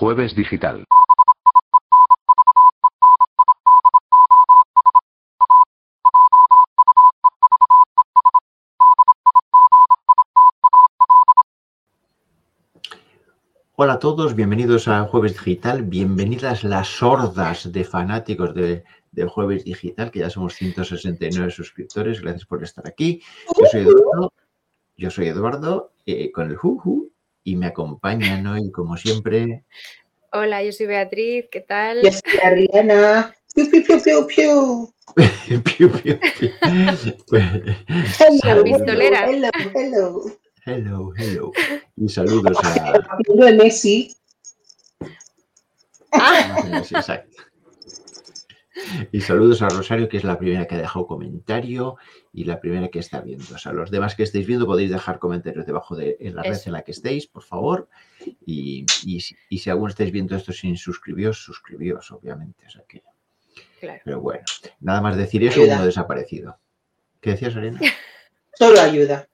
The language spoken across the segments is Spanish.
Jueves Digital. Hola a todos, bienvenidos a Jueves Digital, bienvenidas las sordas de fanáticos de, de Jueves Digital, que ya somos 169 suscriptores, gracias por estar aquí. Yo soy Eduardo, yo soy Eduardo eh, con el Juju y me acompañan hoy, como siempre. Hola, yo soy Beatriz, ¿qué tal? Yo soy Ariana. Piu, piu, piu, piu, piu. Piu, piu, piu. Hello, La pistolera. Hello, hello. hello, hello. Y saludos a... Messi, Ah, Exacto. Y saludos a Rosario, que es la primera que ha dejado comentario y la primera que está viendo. O sea, los demás que estáis viendo podéis dejar comentarios debajo de en la red en la que estéis, por favor. Y, y si- y si aún estáis viendo esto sin suscribiros, suscribíos, obviamente. O sea que, claro. pero bueno, nada más decir eso, Ayuda. uno desaparecido. ¿Qué decías, Arena? solo ayuda.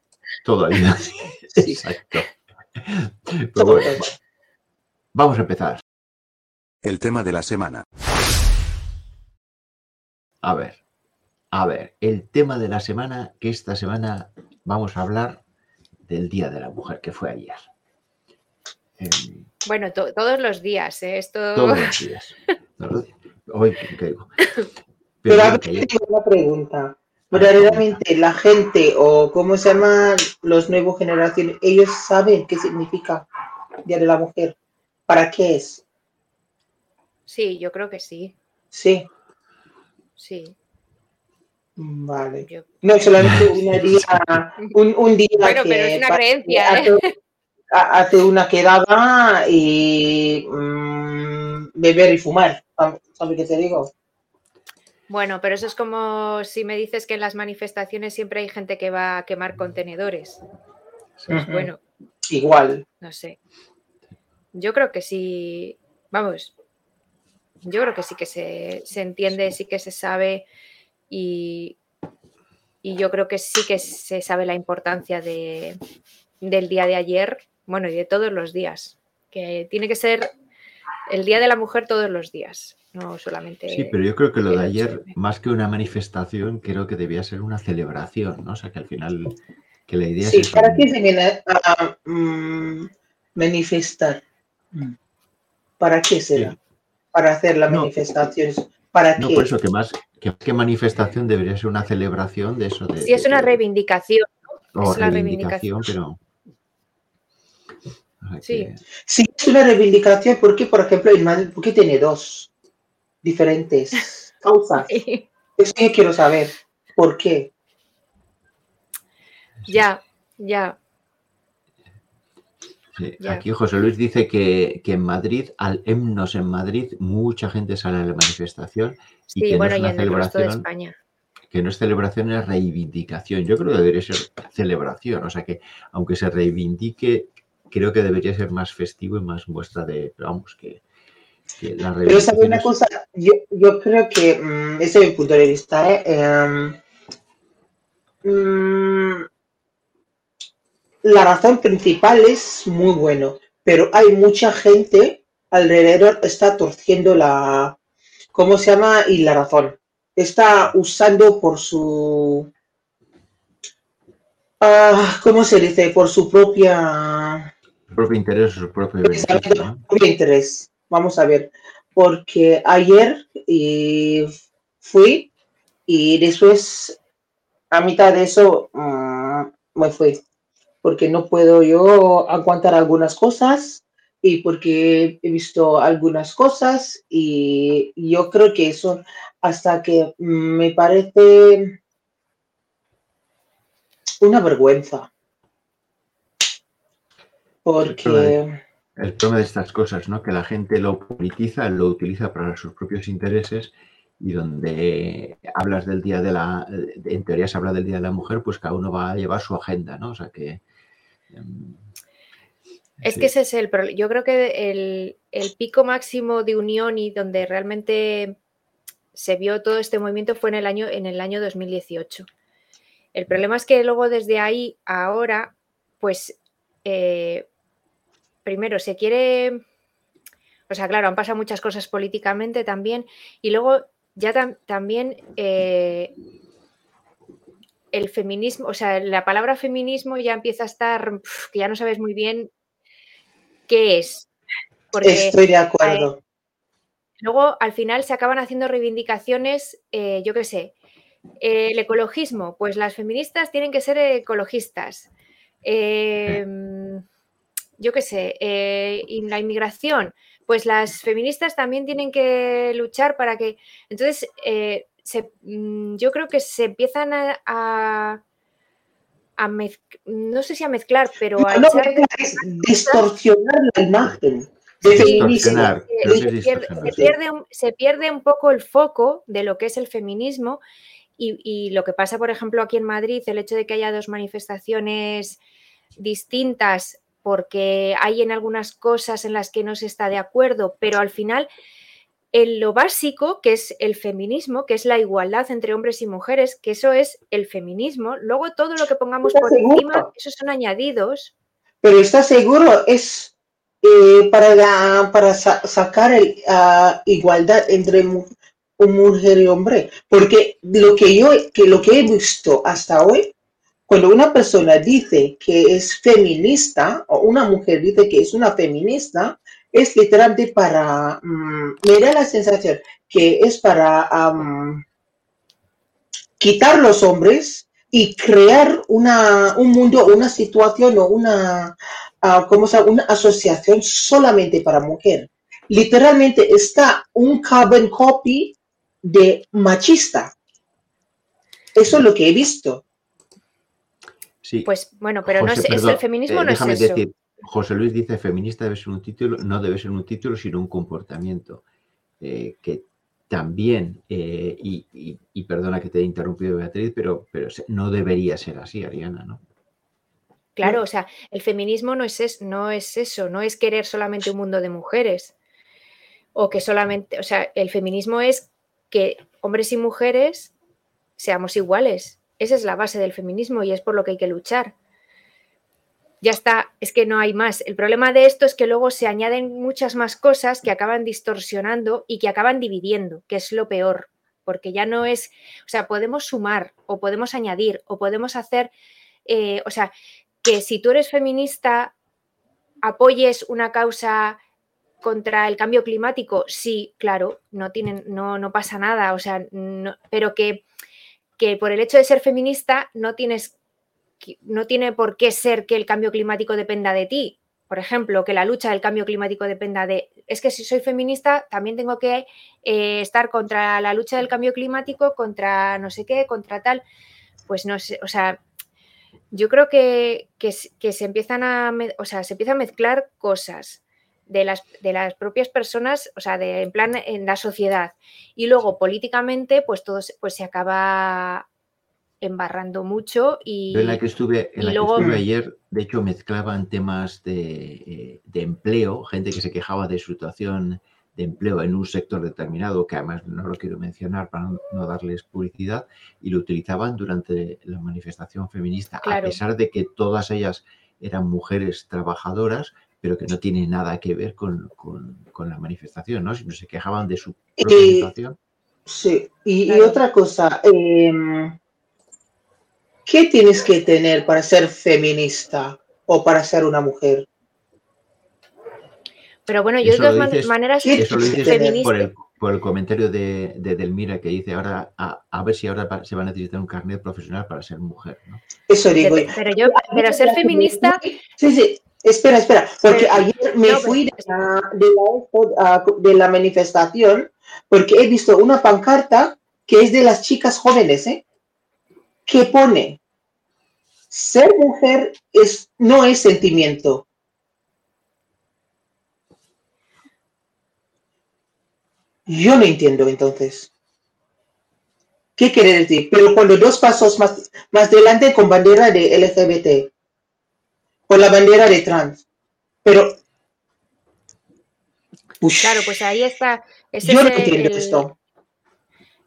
Todo ahí. Sí. Exacto. Pero Todo, bueno, todo. vamos a empezar. El tema de la semana. A ver, a ver, el tema de la semana, que esta semana vamos a hablar del Día de la Mujer, que fue ayer. Em, Bueno, to- todos los días, ¿eh? Esto... todos los días. Todos los días. Hoy caigo. Pero Pero a ver, tengo una pregunta. Verdaderamente, la gente o cómo se llaman los nuevos generaciones, ellos saben qué significa Día de la Mujer. ¿Para qué es? Sí, yo creo que sí, Sí, sí. vale. Yo- No solamente un día, un, un día Bueno, que pero es una creencia, ¿eh? hace, ha- hace una quedada y mm, beber y fumar. ¿Sabes qué te digo? Bueno, pero eso es como si me dices que en las manifestaciones siempre hay gente que va a quemar contenedores. Pues bueno, Igual. no sé. Yo creo que sí, vamos, yo creo que sí que se, se entiende, sí que se sabe y, y yo creo que sí que se sabe la importancia de, del día de ayer, bueno, y de todos los días, que tiene que ser el Día de la Mujer todos los días, no solamente... Sí, pero yo creo que lo de ayer, 8M. más que una manifestación, creo que debía ser una celebración, ¿no? O sea, que al final, que la idea Sí, es ¿para qué se viene a mm, manifestar? ¿Para qué será? Sí. Para hacer las No. manifestaciones. ¿Para No, qué? por eso que más que, más que manifestación debería ser una celebración de eso. De, Sí, es una reivindicación. o es la reivindicación, pero. o sea Sí. que- Sí, es una reivindicación porque, por ejemplo, en Madrid, ¿por qué tiene dos diferentes causas? Eso yo quiero saber. ¿Por qué? ya, ya. Sí. Aquí José Luis dice que, que en Madrid, al himnos en Madrid, mucha gente sale a la manifestación y Sí, que bueno, no es y una en el resto de celebración, España. que no es celebración, es reivindicación. Yo creo que debería ser celebración, o sea que aunque se reivindique, creo que debería ser más festivo y más muestra de, pero vamos, que, que la Pero sabe reivindicación una cosa, yo, yo creo que, mm, ese es mi punto de vista, ¿eh? Em, mm, la razón principal es muy bueno, pero hay mucha gente alrededor está torciendo la, ¿cómo se llama? Y la razón. Está usando por su, ah, ¿cómo se dice? Por su propia su propio interés, su propio beneficio, Exacto, ¿no? propio interés. Vamos a ver, porque ayer fui y después a mitad de eso mm, me fui, porque no puedo yo aguantar algunas cosas y porque he visto algunas cosas y yo creo que eso hasta que me parece una vergüenza. Porque... El problema de estas cosas, ¿no? Que la gente lo politiza, lo utiliza para sus propios intereses y donde hablas del día de la, en teoría se habla del día de la mujer, pues cada uno va a llevar su agenda, ¿no? O sea que. Es sí. que ese es el problema. Yo creo que el, el pico máximo de unión y donde realmente se vio todo este movimiento fue en el año, en el año 2018. El problema es que luego desde ahí a ahora, pues eh, primero se quiere O sea, claro, han pasado muchas cosas políticamente también. Y luego ya también eh, el feminismo, o sea, la palabra feminismo ya empieza a estar, que ya no sabes muy bien qué es. Estoy de acuerdo. luego, al final, se acaban haciendo reivindicaciones, eh, yo qué sé, el ecologismo, pues las feministas tienen que ser ecologistas. Em, yo qué sé, eh, la inmigración, pues las feministas también tienen que luchar para que... Entonces, eh, mm, yo creo que se empiezan a, no sé si a mezclar, pero a distorsionar la imagen. se, pierde, un poco el foco de lo que es el feminismo y, y, lo que pasa, por ejemplo, aquí en Madrid, el hecho de que haya dos manifestaciones distintas porque hay en algunas cosas en las que no se está de acuerdo, pero al final en lo básico, que es el feminismo, que es la igualdad entre hombres y mujeres, que eso es el feminismo, luego todo lo que pongamos por encima, esos son añadidos. Pero está seguro, es eh, para, para sacar el, igualdad entre mujer y hombre, porque lo que yo que lo que he visto hasta hoy cuando una persona dice que es feminista o una mujer dice que es una feminista, es literalmente para, mm, me da la sensación que es para quitar los hombres y crear una, un mundo, una situación o una, uh, ¿cómo se una asociación solamente para mujer. Literalmente está un carbon copy de machista. Eso es lo que he visto. Pues bueno, pero no es, el feminismo, no es eso. Decir, José Luis dice feminista debe ser un título, no debe ser un título, sino un comportamiento. Eh, que también, eh, y, perdona que te he interrumpido, Beatriz, pero, pero no debería ser así, Ariana, ¿no? Claro, o sea, el feminismo no es, no es eso, no es querer solamente un mundo de mujeres. O que solamente, o sea, el feminismo es que hombres y mujeres seamos iguales esa es la base del feminismo y es por lo que hay que luchar. Ya está, es que no hay más. El problema de esto es que luego se añaden muchas más cosas que acaban distorsionando y que acaban dividiendo, que es lo peor, porque ya no es, o sea, podemos sumar o podemos añadir o podemos hacer, eh, o sea, que si tú eres feminista, apoyes una causa contra el cambio climático, sí, claro, no tienen, no, no pasa nada, o sea, pero que que por el hecho de ser feminista no tienes no tiene por qué ser que el cambio climático dependa de ti. Por ejemplo, que la lucha del cambio climático dependa de... Es que si soy feminista, también tengo que eh, estar contra la lucha del cambio climático, contra no sé qué, contra tal. Pues no sé, o sea, yo creo que, que, se empiezan a... O sea, se a mezclar cosas de las, de las propias personas, o sea, de, en plan en la sociedad. Y luego políticamente, pues todo pues se acaba embarrando mucho y... en la que estuve, en la que estuve ayer, de hecho, mezclaban temas eh, de, empleo, gente que se quejaba de su situación de empleo en un sector determinado, que además no lo quiero mencionar para no, darles publicidad, y lo utilizaban durante la manifestación feminista, a pesar de que todas ellas eran mujeres trabajadoras, pero que no tiene nada que ver con, la manifestación, ¿no? Si no se quejaban de su propia situación. Sí, y, otra cosa, em, ¿qué tienes que tener para ser feminista o para ser una mujer? Pero bueno, yo de todas maneras... Eso lo dices por el, por el comentario de, Delmira que dice ahora a, ver si ahora se va a necesitar un carnet profesional para ser mujer, ¿no? Eso digo. Pero yo, pero ser feminista... Sí, sí, Espera, espera, porque ayer me fui de la, de la, manifestación porque he visto una pancarta que es de las chicas jóvenes, ¿eh? Que pone, ser mujer es, no es sentimiento. Yo no entiendo entonces. ¿Qué quiere decir? Pero cuando dos pasos más, más adelante con bandera de LGBT con la bandera de trans. Pero. claro, pues ahí está. yo no entiendo esto.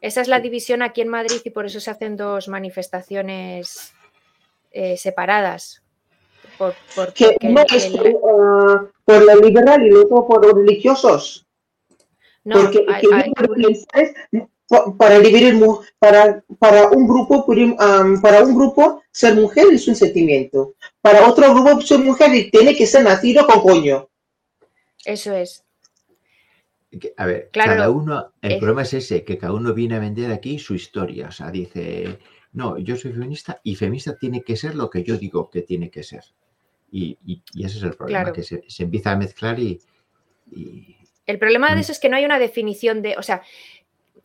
Esa es la división aquí en Madrid y por eso se hacen dos manifestaciones eh, separadas. Por, por- Que uno es el- por lo liberal y el otro por los religiosos. no, porque hay- hay- pa- para dividir para para un grupo para un grupo ser mujer es un sentimiento para otro grupo ser mujer y tiene que ser nacido con coño eso es. Que, A ver, Claro, cada uno, el es- problema es ese, que cada uno viene a vender aquí su historia. O sea, dice, no, yo soy feminista y feminista tiene que ser lo que yo digo que tiene que ser. Y, y- y ese es el problema, Claro. que se, se empieza a mezclar y, y- El problema Mm. de eso es que no hay una definición de, o sea,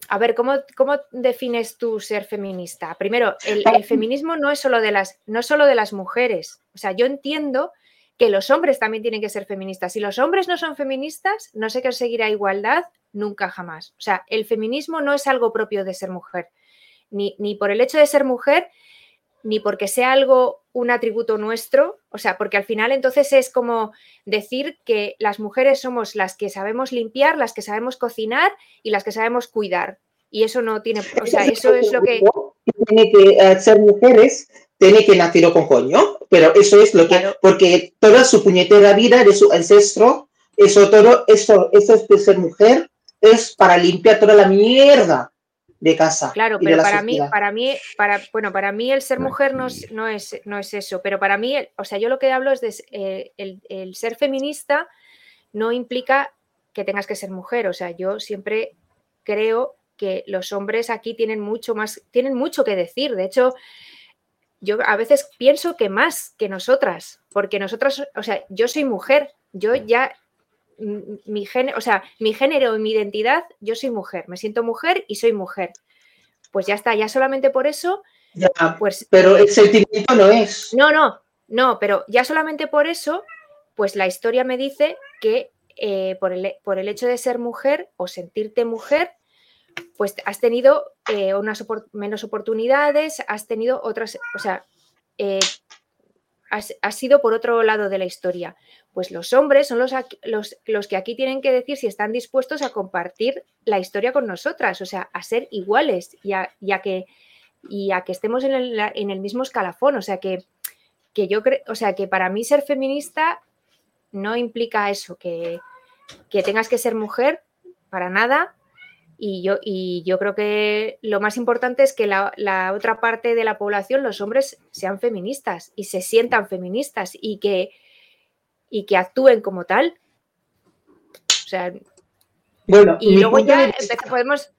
a ver, ¿cómo, cómo defines tú ser feminista? Primero, el, el feminismo no es solo de las, no es solo de las mujeres. O sea, yo entiendo que los hombres también tienen que ser feministas. Si los hombres no son feministas, no se conseguirá igualdad nunca jamás. O sea, el feminismo no es algo propio de ser mujer. Ni, ni por el hecho de ser mujer, ni porque sea algo, un atributo nuestro. O sea, porque al final entonces es como decir que las mujeres somos las que sabemos limpiar, las que sabemos cocinar y las que sabemos cuidar. Y eso no tiene, o sea, eso es lo que... tiene que eh, ser mujeres tiene que nacer con coño pero eso es lo que Claro. porque toda su puñetera vida de su ancestro eso todo eso eso es de ser mujer es para limpiar toda la mierda de casa Claro, pero para mí, para mí, para, bueno, para mí el ser mujer no es, no es, no es eso, pero para mí, el- o sea, yo lo que hablo es de eh, el, el ser feminista no implica que tengas que ser mujer, o sea, yo siempre creo que los hombres aquí tienen mucho más, tienen mucho que decir, de hecho, yo a veces pienso que más que nosotras, porque nosotras, o sea, yo soy mujer, yo ya mi género, o sea, mi género y mi identidad, yo soy mujer, me siento mujer y soy mujer. Pues ya está, ya solamente por eso, Ya, pues... pero el sentimiento no es no, no, no, pero ya solamente por eso, pues la historia me dice que eh, por, el, por el hecho de ser mujer o sentirte mujer, pues has tenido eh, unas menos oportunidades, has tenido otras, o sea, eh, has, sido por otro lado de la historia. Pues los hombres son los, los, los que aquí tienen que decir si están dispuestos a compartir la historia con nosotras, o sea, a ser iguales y a, que, que estemos en el, en el mismo escalafón. O sea, que, que yo creo, o sea, que para mí ser feminista no implica eso, que, que tengas que ser mujer para nada. Y yo, y yo creo que lo más importante es que la, la otra parte de la población, los hombres, sean feministas y se sientan feministas y que, y que actúen como tal. O sea, bueno y luego ya vista- podemos.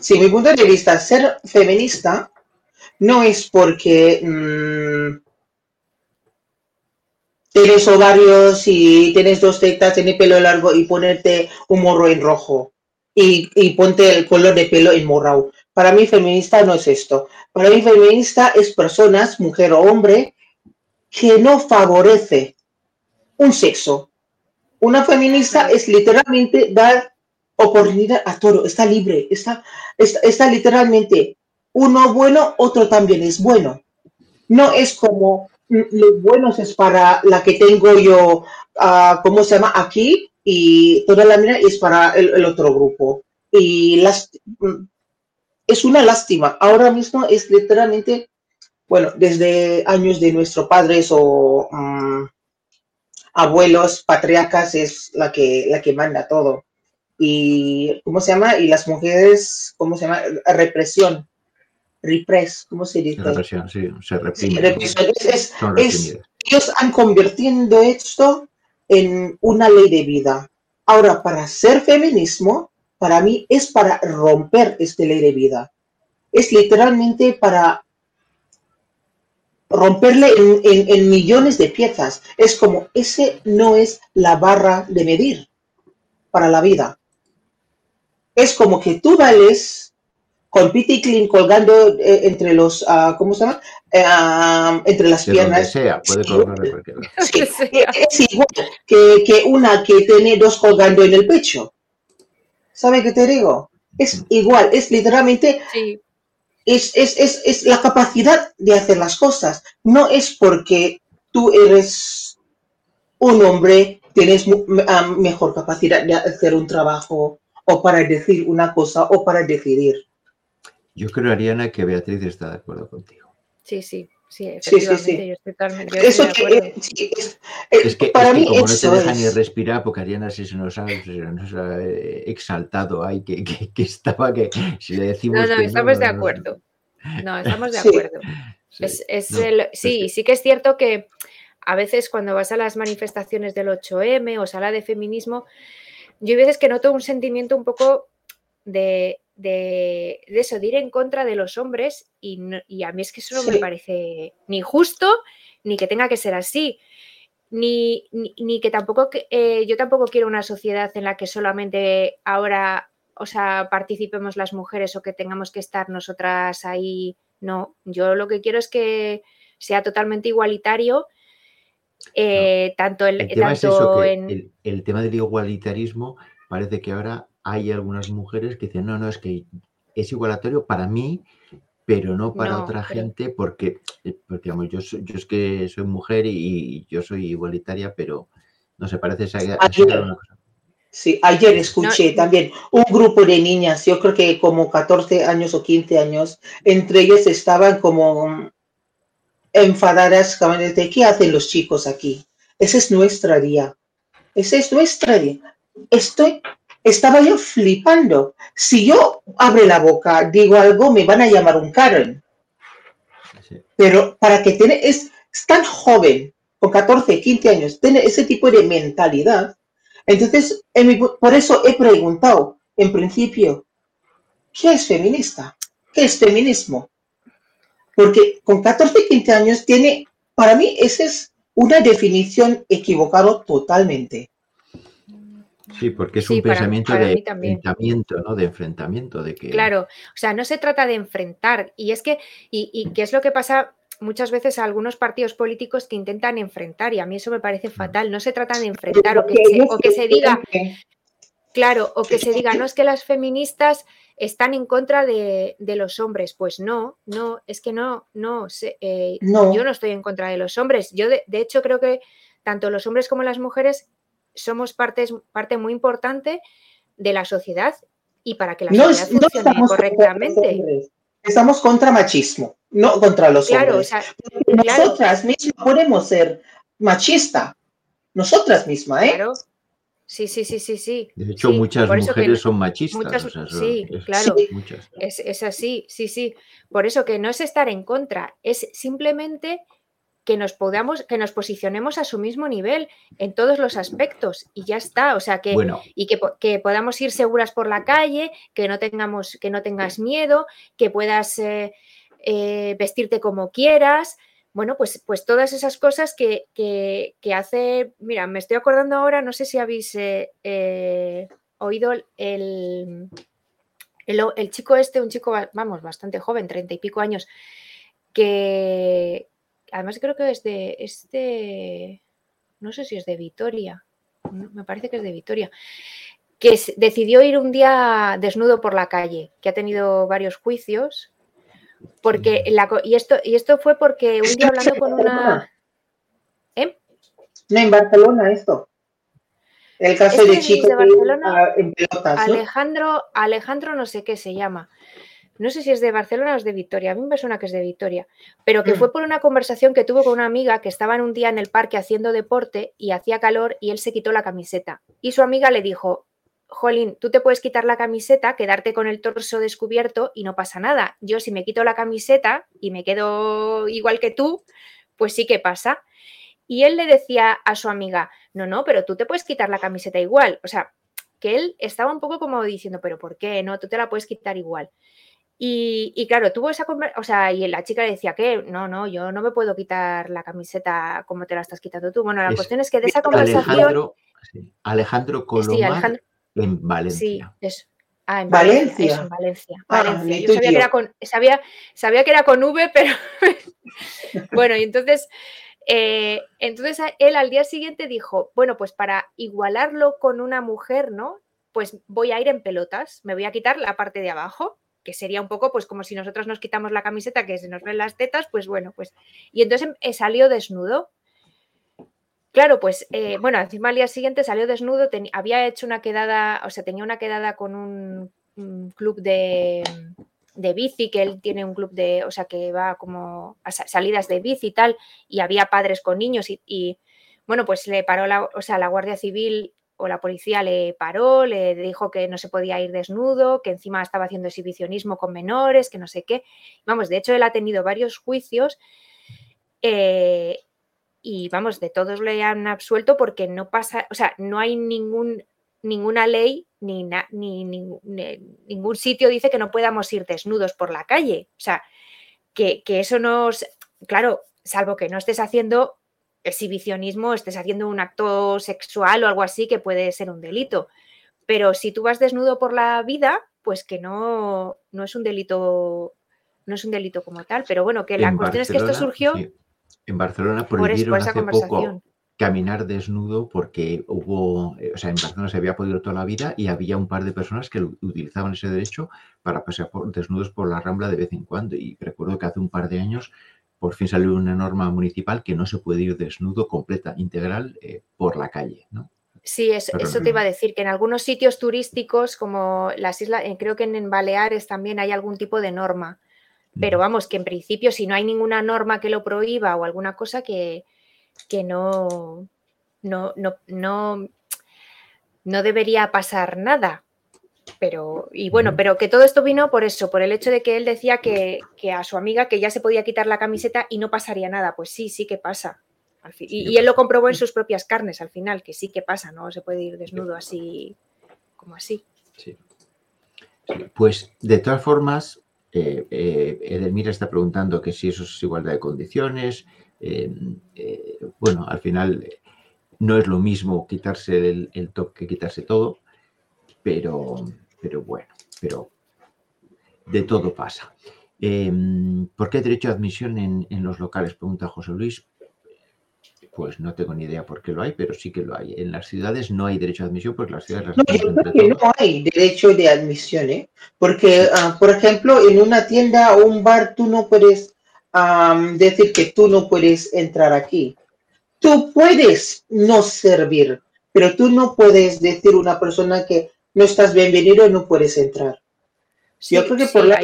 Sí, mi punto de vista, ser feminista no es porque mm, tienes ovarios y tienes dos tetas, tienes pelo largo y ponerte un morro en rojo y, y ponte el color de pelo en morado. Para mí feminista no es esto. Para mí feminista es personas, mujer o hombre, que no favorece un sexo. Una feminista es literalmente dar oportunidad a todo, está libre, está, está, está literalmente uno bueno, otro también es bueno. No es como los buenos es para la que tengo yo, ah, ¿cómo se llama? Aquí y toda la mía es para el, el otro grupo. Y las, mm, es una lástima. Ahora mismo es literalmente, bueno, desde años de nuestros padres o mm, abuelos, patriarcas, es la que, la que manda todo y ¿cómo se llama? Y las mujeres, ¿cómo se llama? Represión. Repress, ¿cómo se dice? represión, sí, se Sí, reprime. represión. Es- ellos han convirtiendo esto en una ley de vida. Ahora, para ser feminismo, para mí es para romper esta ley de vida. Es literalmente para romperle en, en- en millones de piezas. Es como, ese no es la barra de medir para la vida. Es como que tú vales con Pity Clean colgando eh, entre los, ah, ¿cómo se llama? Eh, entre las De donde piernas. sea, puede Sí, colgar de cualquier lado. Sí, que sea. es igual que, que una que tiene dos colgando en el pecho. ¿Sabe qué te digo? Es igual, es literalmente, Sí, es, es, es, es la capacidad de hacer las cosas. No es porque tú eres un hombre, tienes ah, mejor capacidad de hacer un trabajo o para decir una cosa o para decidir. Yo creo, Ariana, que Beatriz está de acuerdo contigo. sí, sí. Sí, Sí, sí, efectivamente, sí. yo estoy totalmente yo Eso estoy de que, acuerdo. sí, es, eh, Es que, para es que mí como no te eso deja ni es. respirar, porque Ariana sí se nos ha, se nos ha, eh, exaltado ahí, que, que- que estaba que si le decimos No, no, que no, estamos de no- no- acuerdo. No, estamos de acuerdo. sí, Es, es no, el- es sí, que- sí que es cierto que a veces cuando vas a las manifestaciones del 8M o sala de feminismo, yo hay veces que noto un sentimiento un poco de, de- de eso, de ir en contra de los hombres y, no- y a mí es que eso no me parece ni justo ni que tenga que ser así. Ni, ni- ni que tampoco, eh, yo tampoco quiero una sociedad en la que solamente ahora, o sea, participemos las mujeres o que tengamos que estar nosotras ahí. No, yo lo que quiero es que sea totalmente igualitario, eh, tanto, El tema es eso, tanto en... el, el tema del igualitarismo parece que ahora hay algunas mujeres que dicen, no, no, es que es igualatorio para mí, pero no para No, otra pero- gente, porque, eh, porque vamos, yo, soy- yo es que soy mujer y, yo soy igualitaria, pero no sé, parece esa, esa Ayer. una cosa. Sí, ayer escuché también un grupo de niñas, yo creo que como 14 años o 15 años, entre ellas estaban como mm, enfadadas, como de ¿qué hacen los chicos aquí? Ese es nuestra día. Ese es nuestra día. Estoy, estaba yo flipando. Si yo abro la boca, digo algo, me van a llamar un Karen. Sí. Pero para que tiene, es, es tan joven, con 14, 15 años, tiene ese tipo de mentalidad. Entonces, en mi- por eso he preguntado, en principio, ¿qué es feminista? ¿Qué es feminismo? Porque con 14, 15 años tiene, para mí, esa es una definición equivocada totalmente. Sí, porque es Sí, un para- pensamiento para de enfrentamiento, ¿no? De enfrentamiento, de que... Claro, o sea, no se trata de enfrentar. Y es que, y, y qué es lo que pasa muchas veces a algunos partidos políticos que intentan enfrentar, y a mí eso me parece fatal. No se trata de enfrentar o que se, o que se diga, claro, o que se diga, no es que las feministas están en contra de, de los hombres. Pues no, no, es que no, no, se- eh, No. yo no estoy en contra de los hombres. Yo, de, de hecho, creo que tanto los hombres como las mujeres somos partes, parte muy importante de la sociedad y para que la No, sociedad no funcione contra correctamente. estamos contra machismo, no contra los Claro, o hombres. sea, Porque claro. Nosotras mismas podemos ser machista. Nosotras mismas, ¿eh? claro. Sí, sí, sí, sí, sí. De hecho, Sí, muchas mujeres no- son machistas. muchas- o sea, eso sí, es- claro. Muchas. Es, es así, sí, sí. Por eso que no es estar en contra, es simplemente que nos podamos, que nos posicionemos a su mismo nivel en todos los aspectos y ya está. O sea que, Bueno, y que, que podamos ir seguras por la calle, que no tengamos, que no tengas miedo, que puedas eh, eh, vestirte como quieras. Bueno, pues, pues todas esas cosas que, que- que hace. Mira, me estoy acordando ahora, no sé si habéis eh, oído el, el, el chico este, un chico, vamos, bastante joven, treinta y pico años, que además creo que es de, es de- no sé si es de Vitoria, me parece que es de Vitoria, que decidió ir un día desnudo por la calle, que ha tenido varios juicios, porque la, y, esto, y esto fue porque un día hablando con una... ¿Eh? No, en Barcelona esto. El caso Este de chico de que Barcelona, iba en pelotas, ¿no? Alejandro, Alejandro no sé qué se llama. No sé si es de Barcelona o es de Vitoria. A mí me suena que es de Vitoria. Pero que Mm. fue por una conversación que tuvo con una amiga que estaban un día en el parque haciendo deporte y hacía calor y él se quitó la camiseta. Y su amiga le dijo, Jolín, tú te puedes quitar la camiseta, quedarte con el torso descubierto y no pasa nada. Yo si me quito la camiseta y me quedo igual que tú, pues sí que pasa. Y él le decía a su amiga, no, no, pero tú te puedes quitar la camiseta igual. O sea, que él estaba un poco como diciendo, pero ¿por qué? No, tú te la puedes quitar igual. Y, y claro, tuvo esa conversación, o sea, y la chica le decía que no, no, yo no me puedo quitar la camiseta como te la estás quitando tú. Bueno, la Es cuestión es que de esa conversación... Alejandro, sí, Alejandro Colomar Sí, Alejandro, en sí, Valencia. eso. Ah, en Valencia, Valencia. eso, en Valencia. Ah, Valencia. Yo sabía que, era con, sabía, sabía que era con V, pero bueno, y entonces, eh, entonces él al día siguiente dijo, bueno, pues para igualarlo con una mujer, ¿no? Pues voy a ir en pelotas, me voy a quitar la parte de abajo, que sería un poco pues como si nosotros nos quitamos la camiseta que se nos ven las tetas, pues bueno, pues... Y entonces eh, salió desnudo. Claro, pues eh, bueno, encima al día siguiente salió desnudo, había hecho una quedada, o sea, tenía una quedada con un, un club de, de bici, que él tiene un club de, o sea, que va como a salidas de bici y tal, y había padres con niños y, bueno, pues le paró la, o sea, la Guardia Civil o la policía le paró, le dijo que no se podía ir desnudo, que encima estaba haciendo exhibicionismo con menores, que no sé qué. Vamos, de hecho, él ha tenido varios juicios eh, y vamos, de todos le han absuelto porque no pasa, o sea, no hay ningún, ninguna ley ni, ni, ningún sitio dice que no podamos ir desnudos por la calle. O sea, que, que eso nos, claro, salvo que no estés haciendo exhibicionismo, estés haciendo un acto sexual o algo así que puede ser un delito. Pero si tú vas desnudo por la vida, pues que no, no es un delito, no es un delito como tal. Pero bueno, que la cuestión es que esto surgió. En Barcelona prohibieron hace poco caminar desnudo porque hubo, eh, o sea, en Barcelona se había podido toda la vida y había un par de personas que utilizaban ese derecho para pasar por, desnudos por la Rambla de vez en cuando. Y recuerdo que hace un par de años por fin salió una norma municipal que no se puede ir desnudo completa, integral, eh, por la calle, ¿no? Sí, eso, te iba a decir, que en algunos sitios turísticos, como las islas, eh, creo que en, Baleares también hay algún tipo de norma. Pero vamos, que en principio, si no hay ninguna norma que lo prohíba o alguna cosa que, que no, no, no, no, no debería pasar nada. Pero, y bueno, pero que todo esto vino por eso, por el hecho de que él decía que, a su amiga que ya se podía quitar la camiseta y no pasaría nada. Pues sí, sí que pasa. Y, él lo comprobó en sus propias carnes al final, que sí que pasa, no se puede ir desnudo así como así. Sí. Pues de todas formas, eh, eh, Edelmira está preguntando que si eso es igualdad de condiciones. Eh, bueno, al final no es lo mismo quitarse el, el top que quitarse todo pero, pero bueno, pero de todo pasa. Em, ¿Por qué derecho de admisión en, los locales? Pregunta José Luis. Pues no tengo ni idea por qué lo hay, pero sí que lo hay. En las ciudades no hay derecho de admisión porque las ciudades... no, yo creo que no hay derecho de admisión, ¿eh? Porque, ah, por ejemplo, en una tienda o un bar tú no puedes decir que tú no puedes entrar aquí. Tú puedes no servir, pero tú no puedes decir una persona que no estás bienvenido, no puedes entrar. yo creo que por la...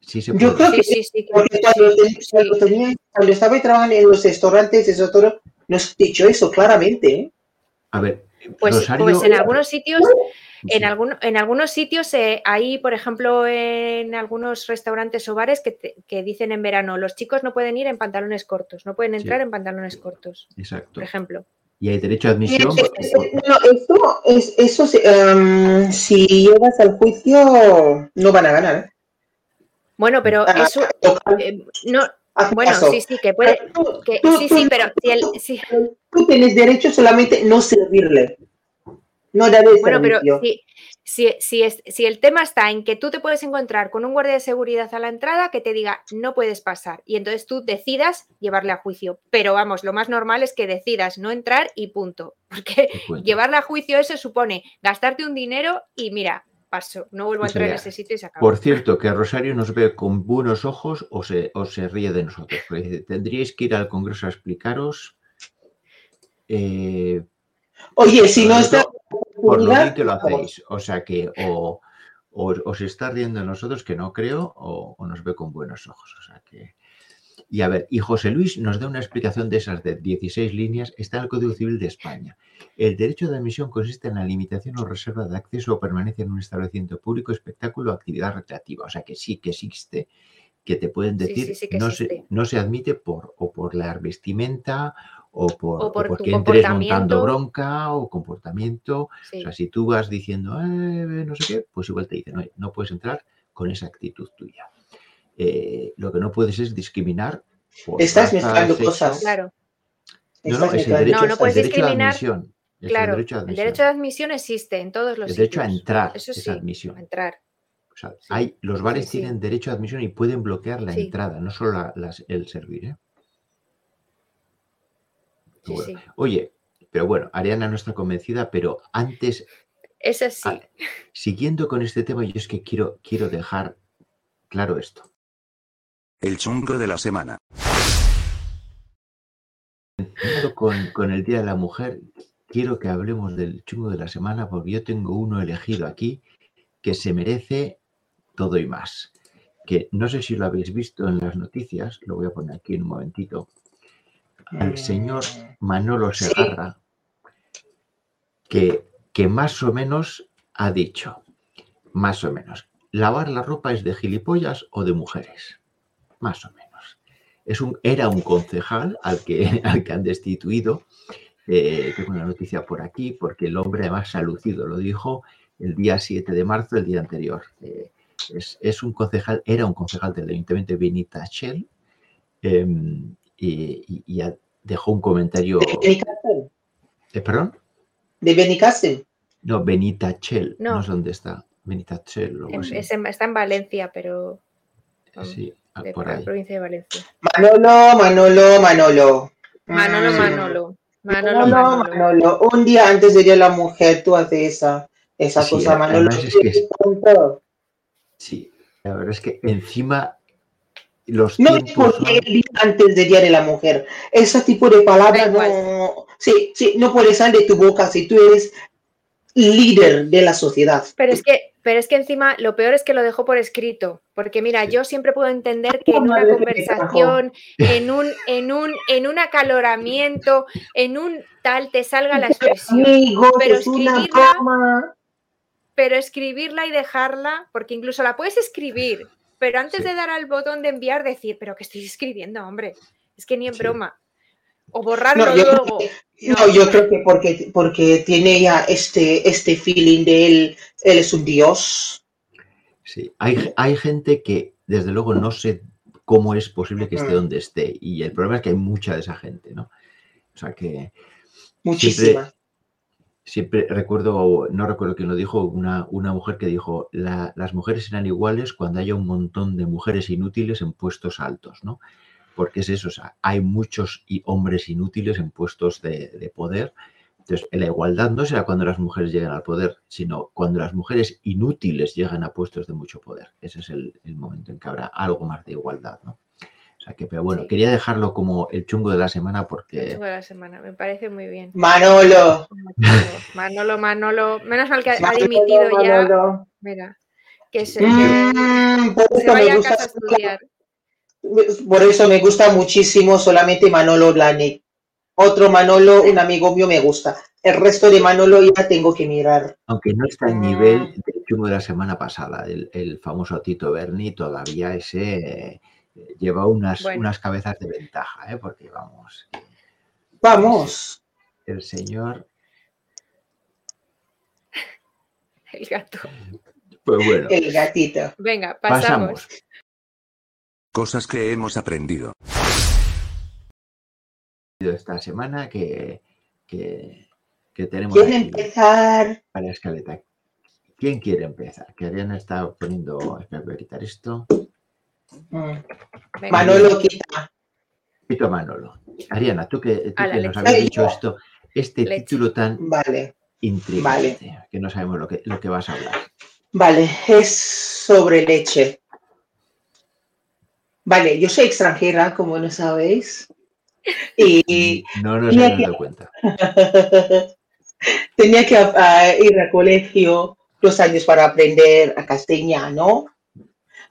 Sí, yo creo que, sí, sí, porque cuando, tenía, cuando, estaba trabajando en los restaurantes, eso todo, nos he dicho eso claramente. ¿eh? A ver, pues, pues en algunos sitios, en, en algunos sitios eh, hay, por ejemplo, en algunos restaurantes o bares que, que, dicen en verano, los chicos no pueden ir en pantalones cortos, no pueden entrar en pantalones cortos. Exacto. Por ejemplo y hay derecho a admisión. No, eso, es, eso um, si llegas al juicio, no van a ganar. Bueno, pero ah, eso eh, no. Bueno, sí, sí, que puede. Que, sí, sí, pero si el, si... Tú tienes derecho solamente no servirle. No darle Bueno, pero si, si, si, el tema está en que tú te puedes encontrar con un guardia de seguridad a la entrada que te diga no puedes pasar y entonces tú decidas llevarle a juicio. Pero vamos, lo más normal es que decidas no entrar y punto. Porque llevarle a juicio eso supone gastarte un dinero y mira, paso, no vuelvo a entrar en ese sitio y se acaba. Por cierto, que Rosario nos ve con buenos ojos o se, o se ríe de nosotros. tendríais que ir al Congreso a explicaros. Eh, Oye, si no está por lo que lo hacéis. O sea que o, os está riendo en nosotros, que no creo, o, nos ve con buenos ojos. O sea que. Y a ver, y José Luis nos da una explicación de esas de 16 líneas, está en el Código Civil de España. El derecho de admisión consiste en la limitación o reserva de acceso o permanencia en un establecimiento público, espectáculo o actividad recreativa. O sea que sí que existe, que te pueden decir no, se, no se admite por o por la vestimenta o, por, o, porque entres montando bronca o comportamiento. O sea, si tú vas diciendo, eh, no sé qué, pues igual te dicen, no, no puedes entrar con esa actitud tuya. Eh, lo que no puedes es discriminar. Estás mezclando cosas. Claro. No, no, es el derecho, no, no puedes discriminar. admisión. claro, el derecho, el derecho, de admisión existe en todos los El derecho a entrar Eso es admisión. A entrar. O sea, hay, los bares tienen derecho a admisión y pueden bloquear la entrada, no solo el servir. ¿eh? Oye, pero bueno, Ariana no está convencida, pero antes. Eso sí. siguiendo con este tema, yo es que quiero, quiero dejar claro esto. El chungo de la semana. Con, con el Día de la Mujer, quiero que hablemos del chungo de la semana porque yo tengo uno elegido aquí que se merece todo y más. que no sé si lo habéis visto en las noticias, lo voy a poner aquí en un momentito, al señor Manolo. Segarra, que, que más o menos ha dicho, más o menos, lavar la ropa es de gilipollas o de mujeres, más o menos. Es un, era un concejal al que, al que han destituido. eh, tengo una noticia por aquí, porque el hombre además se ha lucido, lo dijo el día 7 de marzo, el día anterior. Eh, es, es un concejal, era un concejal del Ayuntamiento de Benitachell eh, y, y- y dejó un comentario. ¿De Benicassim? eh, ¿Perdón? ¿De Benicassim? No, Benitachell, no. No. sé dónde está. Benitachell o algo En- así. es en- está en Valencia, pero Sí, ah, de por la ahí. provincia de Valencia. Manolo, Manolo, Manolo. Manolo, Mm. Manolo. Manolo, Manolo, Manolo. Manolo. Un día antes de la Mujer, tú haces esa, esa Sí, cosa, Manolo. es que es-. Sí, la verdad es que encima los No es porque antes del Día de la Mujer. Ese tipo de palabras no. Sí, sí, no puede salir de tu boca si tú eres líder de la sociedad. Pero es que, pero es que encima lo peor es que lo dejó por escrito. Porque mira, Sí. yo siempre puedo entender que en una conversación, en un, en un, en un acaloramiento, en un tal te salga la expresión. Pero es una escribirla-. Pero escribirla y dejarla, porque incluso la puedes escribir, pero antes Sí. de dar al botón de enviar, decir, pero que estoy escribiendo, hombre. Es que ni en Sí. broma. O borrarlo No, yo- luego. No, yo creo que porque, porque tiene ya este, este feeling de él, él es un dios. Sí, hay, hay gente que desde luego no sé cómo es posible que esté Mm. donde esté y el problema es que hay mucha de esa gente, ¿no? O sea que Muchísima. siempre recuerdo, no recuerdo quién lo dijo, una, una mujer que dijo, "La- las mujeres serán iguales cuando haya un montón de mujeres inútiles en puestos altos, ¿no? Porque es eso, o sea, hay muchos hombres inútiles en puestos de, de poder. Entonces, la igualdad no será cuando las mujeres lleguen al poder, sino cuando las mujeres inútiles llegan a puestos de mucho poder. Ese es el, el momento en que habrá algo más de igualdad, ¿no? Sea que, pero bueno, Sí. quería dejarlo como el chungo de la semana El porque chungo de la semana, me parece muy bien. Manolo. Manolo, Manolo, menos mal que ha Manolo, dimitido ya. Manolo. Mira, que se, que Mm, por, se eso me vaya a gusta, casa a estudiar. por eso me gusta muchísimo solamente Manolo Blanek. Otro Manolo, un amigo mío me gusta. El resto de Manolo ya tengo que mirar. Aunque no está al Mm. nivel del chungo de la semana pasada, el, el famoso Tito Berni, todavía ese eh, lleva unas, Bueno. unas cabezas de ventaja, ¿eh? porque vamos, Vamos. el señor, El gato. pues bueno, El gatito. Venga, pasamos. pasamos. Cosas que hemos aprendido. Esta semana que, que, que tenemos ¿Quién empezar? para la escaleta. ¿Quién quiere empezar? Que Ariana está poniendo, espera, voy a quitar esto. Venga. Manolo quita. Quito a Manolo. Ariana, tú que, tú que nos habías dicho yo. esto, este Leche. título tan Vale, intrigante, que no sabemos lo que, lo que vas a hablar. vale. Es sobre leche. Vale, yo soy extranjera, como no sabéis. Y No nos hemos que- dado cuenta. tenía que ir al colegio dos años para aprender a castellano,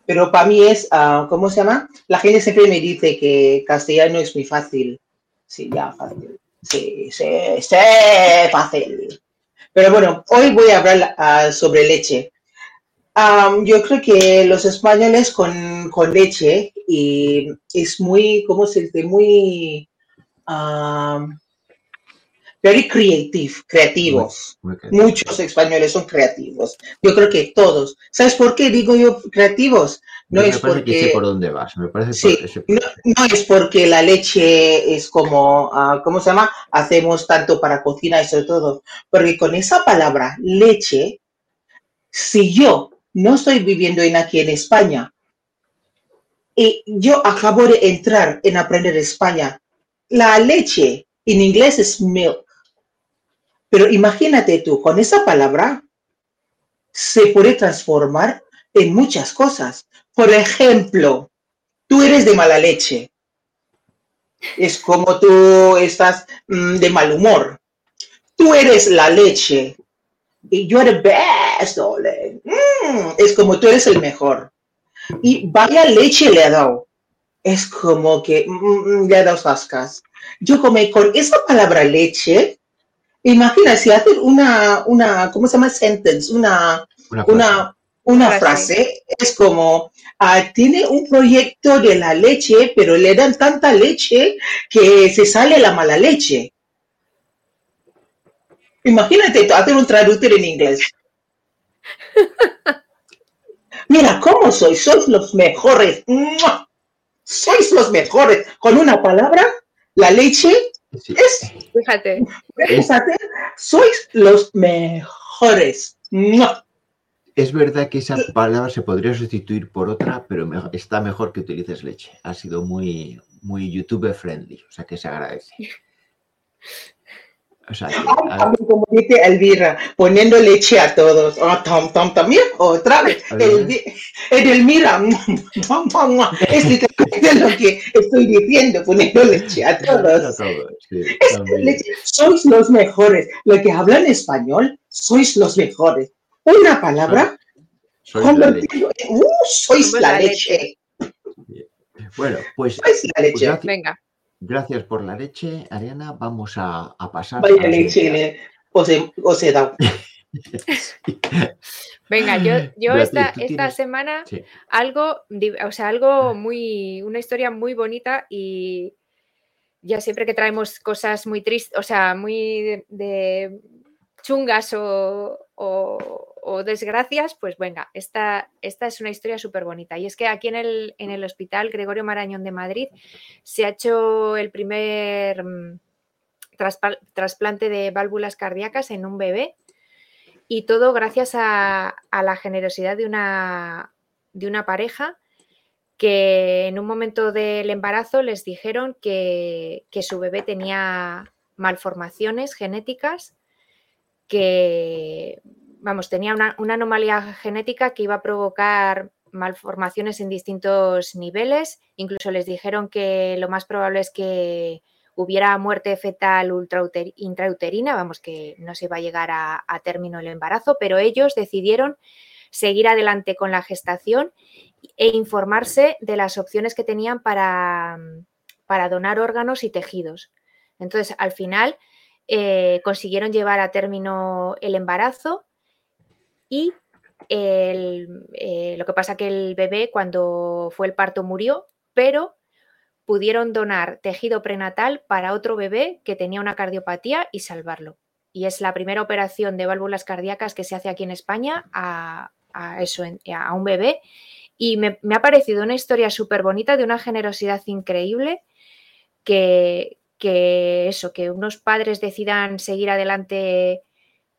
pero para mí es, ah, ¿cómo se llama? La gente siempre me dice que castellano es muy fácil. Sí, ya, fácil. Sí, sí, sí, fácil. Pero bueno, hoy voy a hablar ah, sobre leche. Am, yo creo que los españoles con, con leche y es muy, ¿cómo se dice? Muy, very creative, creativos. Muy creativo. Muchos españoles son creativos. Yo creo que todos. ¿Sabes por qué digo yo creativos? No me es parece que sé porque por dónde vas. Me parece Sí, por no, no es porque la leche es como, ah, ¿cómo se llama? Hacemos tanto para cocina y sobre todo. Porque con esa palabra leche, si yo no estoy viviendo en aquí en España y yo acabo de entrar en aprender España, la leche en inglés es milk. Pero imagínate tú, con esa palabra se puede transformar en muchas cosas. Por ejemplo, tú eres de mala leche. Es como tú estás mm, de mal humor. Tú eres la leche. Y you're the best, darling. Mm, es como tú eres el mejor. y vaya leche le ha dado. Es como que mm, le ha dado ascas. Yo como con esa palabra leche, imagina si hacer una, una, ¿cómo se llama? Sentence, una, Una una, frase. una Frase. frase, es como, ah, tiene un proyecto de la leche, pero le dan tanta leche que se sale la mala leche. Imagínate hacer un traductor en inglés. Mira, ¿cómo sois? Sois los mejores. ¡Mua! Sois los mejores. Con una palabra, la leche Sí. es, Fíjate. hacer, sois los mejores. ¡Mua! Es verdad que esa palabra se podría sustituir por otra, pero me- está mejor que utilices leche. Ha sido muy, muy YouTube friendly, o sea que se agradece. O sea, que, a ver, También como dice Elvira, poniendo leche a todos. Oh, tom, tom, también, otra vez. Elvira. Elvi- Edelmira, mua, mua, mua. es literalmente lo que estoy diciendo, poniendo leche a todos. sí, leche. Sois los mejores. Lo que hablan español, sois los mejores. Una palabra, Sois la leche. convertido en, uh, sois la la leche. Bueno, pues Sois la pues leche. gracias, Venga. Gracias por la leche, Ariana. Vamos a, a pasar Vaya a la leche siguiente. le- os he, os he dado. Venga, yo, yo Beatriz, esta, tú esta tienes- semana Sí. algo, o sea, algo muy, una historia muy bonita y ya siempre que traemos cosas muy tristes, o sea, muy de, de chungas o, o- o desgracias, pues venga, esta, esta es una historia súper bonita. Y es que aquí en el, en el Hospital Gregorio Marañón de Madrid se ha hecho el primer mm, trasplante de válvulas cardíacas en un bebé y todo gracias a, a la generosidad de una, de una pareja que en un momento del embarazo les dijeron que, que su bebé tenía malformaciones genéticas, que, vamos, tenía una, anomalía genética que iba a provocar malformaciones en distintos niveles. Incluso les dijeron que lo más probable es que hubiera muerte fetal intrauterina, vamos, que no se iba a llegar a, a término el embarazo, pero ellos decidieron seguir adelante con la gestación e informarse de las opciones que tenían para, para donar órganos y tejidos. Entonces, al final, eh, consiguieron llevar a término el embarazo y el, eh, lo que pasa que el bebé cuando fue el parto murió, pero pudieron donar tejido prenatal para otro bebé que tenía una cardiopatía y salvarlo. Y es la primera operación de válvulas cardíacas que se hace aquí en España a, a eso, a un bebé. Y me, me ha parecido una historia súper bonita, de una generosidad increíble, que, que eso, que unos padres decidan seguir adelante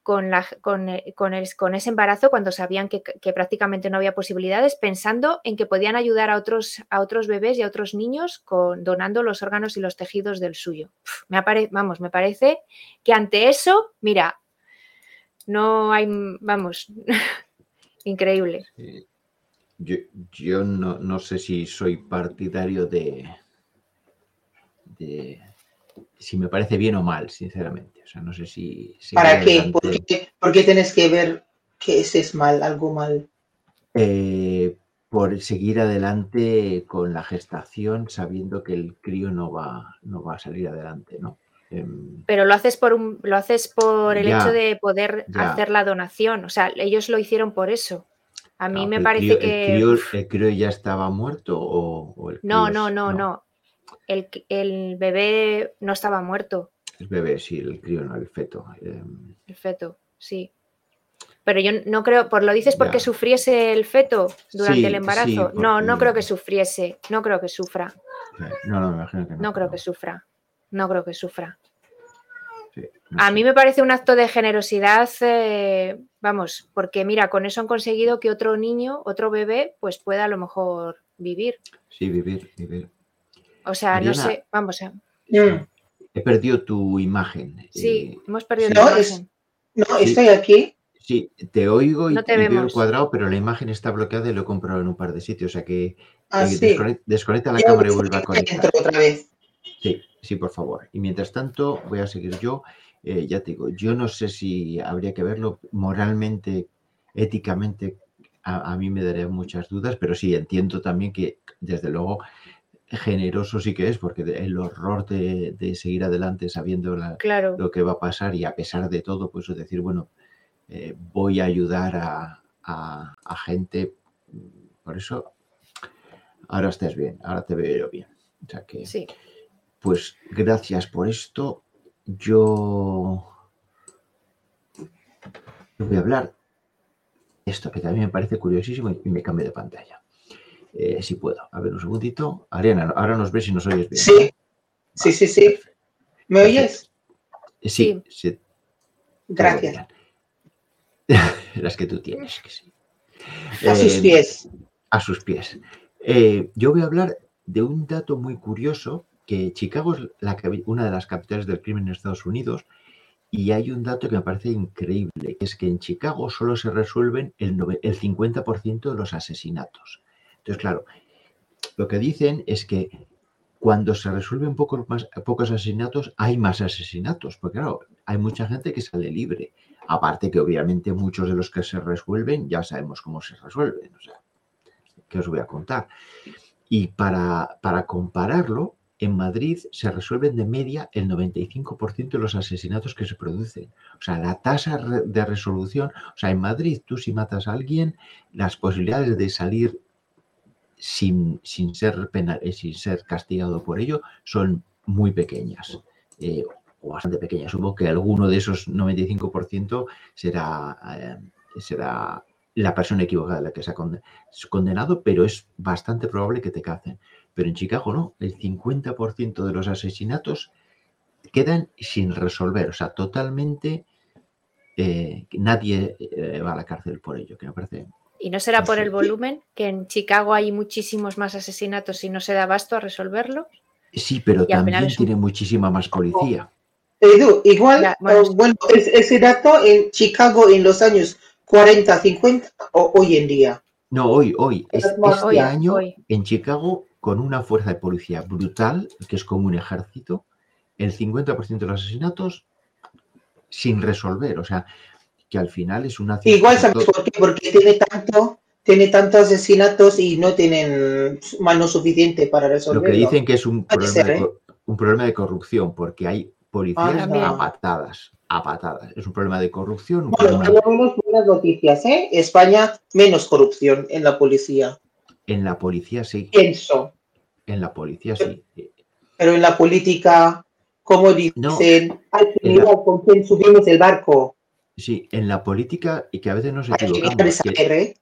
con, la, con, eh, con el- con ese embarazo cuando sabían que, que prácticamente no había posibilidades, pensando en que podían ayudar a otros, a otros bebés y a otros niños con, donando los órganos y los tejidos del suyo. Me apare- vamos, me parece que ante eso, mira, no hay, vamos, increíble. Yo, yo no, no sé si soy partidario de si me parece bien o mal, sinceramente. O sea, no sé si. ¿Para qué? ¿Por qué, por qué tienes que ver que ese es mal, algo mal? eh, por seguir adelante con la gestación, sabiendo que el crío no va, no va a salir adelante, ¿no? Em, Pero lo haces por un, lo haces por el Ya, hecho de poder ya. hacer la donación. O sea, ellos lo hicieron por eso. A mí no, me parece crío- que. ¿El crío, uf, el crío ya estaba muerto o, o el no, crío no, es- no, no. El, el bebé no estaba muerto, El bebé, sí, el crío, no, el feto. em, el feto, sí. Pero yo no creo, por lo dices porque Ya. sufriese el feto durante Sí, el sí, embarazo. no, no creo que sufriese, no creo que sufra, eh, no, no, me imagino que no. no creo que sufra, no creo que sufra. sí, no A mí me parece un acto de generosidad, eh, vamos, porque mira, con eso han conseguido que otro niño, otro bebé, pues pueda a lo mejor vivir. Sí, vivir, vivir. O sea, Mariana, no sé, vamos a. Mm. He perdido tu imagen. Sí, eh, hemos perdido No, es- imagen. No, Sí. estoy aquí. sí, te oigo y, No te y veo el cuadrado, pero la imagen está bloqueada y lo he comprobado en un par de sitios. O sea que eh, Así. desconec- desconecta la cámara y vuelve a conectar. otra vez. Sí, sí, por favor. Y mientras tanto, voy a seguir yo. Eh, ya te digo, yo no sé si habría que verlo moralmente, éticamente, a, a mí me daría muchas dudas, pero sí entiendo también que, desde luego, generoso sí que es, porque el horror de, de seguir adelante sabiendo la- Claro, lo que va a pasar y a pesar de todo, pues es decir, bueno, eh, voy a ayudar a, a- a gente. Por eso, ahora estás bien, ahora te veo bien. O sea que, sí. pues gracias por esto. Yo, yo voy a hablar de esto que también me parece curiosísimo y me cambio de pantalla. Eh, si puedo. A ver un segundito. Ariana, ahora nos ves y nos oyes bien. Sí, sí, sí, sí. Perfecto. ¿Me oyes? Eh, Sí, sí, todo Gracias. Las que tú tienes, que sí. A sus Eh, pies. a sus pies. Eh, yo voy a hablar de un dato muy curioso, que Chicago es la una de las capitales del crimen en Estados Unidos, y hay un dato que me parece increíble, que es que en Chicago solo se resuelven el, el 50% de los asesinatos. Entonces, claro, lo que dicen es que cuando se resuelven pocos, más, pocos asesinatos, hay más asesinatos, porque claro, hay mucha gente que sale libre. Aparte que obviamente muchos de los que se resuelven ya sabemos cómo se resuelven. O sea, que os voy a contar. Y para, para compararlo, en Madrid se resuelven de media el 95% de los asesinatos que se producen. O sea, la tasa de resolución, o sea, en Madrid tú si matas a alguien, las posibilidades de salir sin, sin ser penal, eh, sin ser castigado por ello son muy pequeñas. eh, o bastante pequeñas. Supongo que alguno de esos 95% será, eh, será la persona equivocada la que se ha conde- condenado, pero es bastante probable que te cacen. Pero en Chicago no, el 50% de los asesinatos quedan sin resolver, o sea, totalmente nadie va a la cárcel por ello, que me parece. ¿Y no será por el volumen? Que en Chicago hay muchísimos más asesinatos y no se da abasto a resolverlo. Sí, pero Y también un- tiene muchísima más policía. Edu, igual, Ya, bueno, eh, bueno, es- ese dato en Chicago en los años 40, 50 o hoy en día. No, hoy, hoy, es- este hoy, año hoy. en Chicago, con una fuerza de policía brutal, que es como un ejército, el 50% de los asesinatos sin resolver. O sea, que al final es una ciudad. Igual, ¿sabes por qué? Porque tiene tanto, tiene tantos asesinatos y no tienen mano suficiente para Lo resolverlo. que dicen que es un problema, ser, de, ¿eh? un problema de corrupción, porque hay policías También. a patadas, a patadas. Es un problema de corrupción, Bueno, problema lo menos buenas noticias, ¿eh? España, menos corrupción en la policía. en la policía sí, Pienso. en la policía sí. Pero en la política, como dicen, No, la- mirar con quién subimos el barco. Sí, en la política, y que a veces nos equivocamos, que R.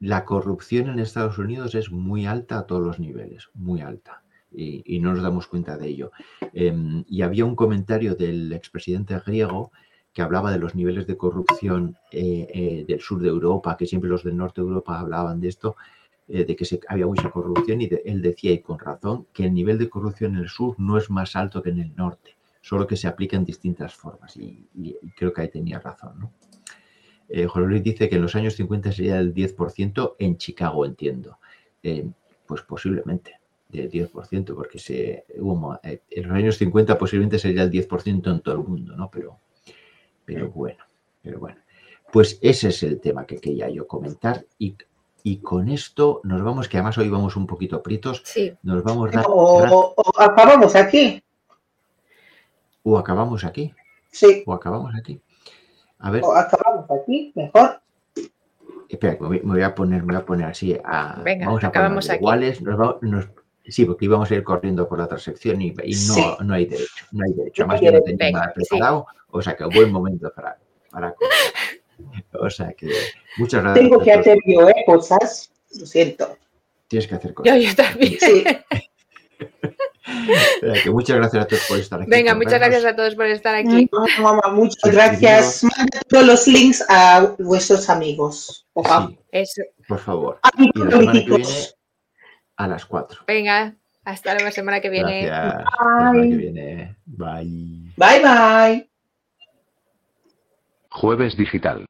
la corrupción en Estados Unidos es muy alta a todos los niveles, muy alta, y, y no nos damos cuenta de ello. Em, y había un comentario del expresidente griego que hablaba de los niveles de corrupción eh, eh, del sur de Europa, que siempre los del norte de Europa hablaban de esto, eh, de que se- había mucha corrupción, y de- él decía, y con razón, que el nivel de corrupción en el sur no es más alto que en el norte, solo que se aplica en distintas formas, y, y- y creo que ahí tenía razón. ¿no? Eh, José Luis dice que en los años 50 sería el 10% en Chicago, entiendo. Eh, pues posiblemente, del 10%, porque se, hubo eh, en los años 50 posiblemente sería el 10% en todo el mundo, ¿no? Pero, pero bueno, pero bueno. Pues ese es el tema que quería yo comentar y, y con esto nos vamos, que además hoy vamos un poquito aprietos, Sí, nos vamos ra- O, o acabamos aquí. O acabamos aquí, Sí, o acabamos aquí. A ver, o acabamos aquí, mejor. Espera, me voy, a poner, me voy a poner así. A, Venga, vamos a acabamos aquí. iguales. nos va- nos- sí, porque íbamos a ir corriendo por la otra sección y, y no, Sí. no hay derecho. No hay derecho. Además, yo no tenía nada sí. preparado, o sea que buen momento para. para o sea que muchas gracias. Tengo que hacer yo, ¿eh? Cosas. Lo siento. Tienes que hacer cosas. yo, yo también. Sí. Que muchas gracias a todos por estar aquí. Venga, muchas vernos. gracias a todos por estar aquí. Mamá, muchas gracias. Manda todos los links a vuestros amigos. Por favor. Sí, por favor. Y la semana que viene políticos. a las 4. Venga, hasta la semana que viene. Gracias. Hasta la semana que viene. Bye. Bye, bye. Jueves Digital.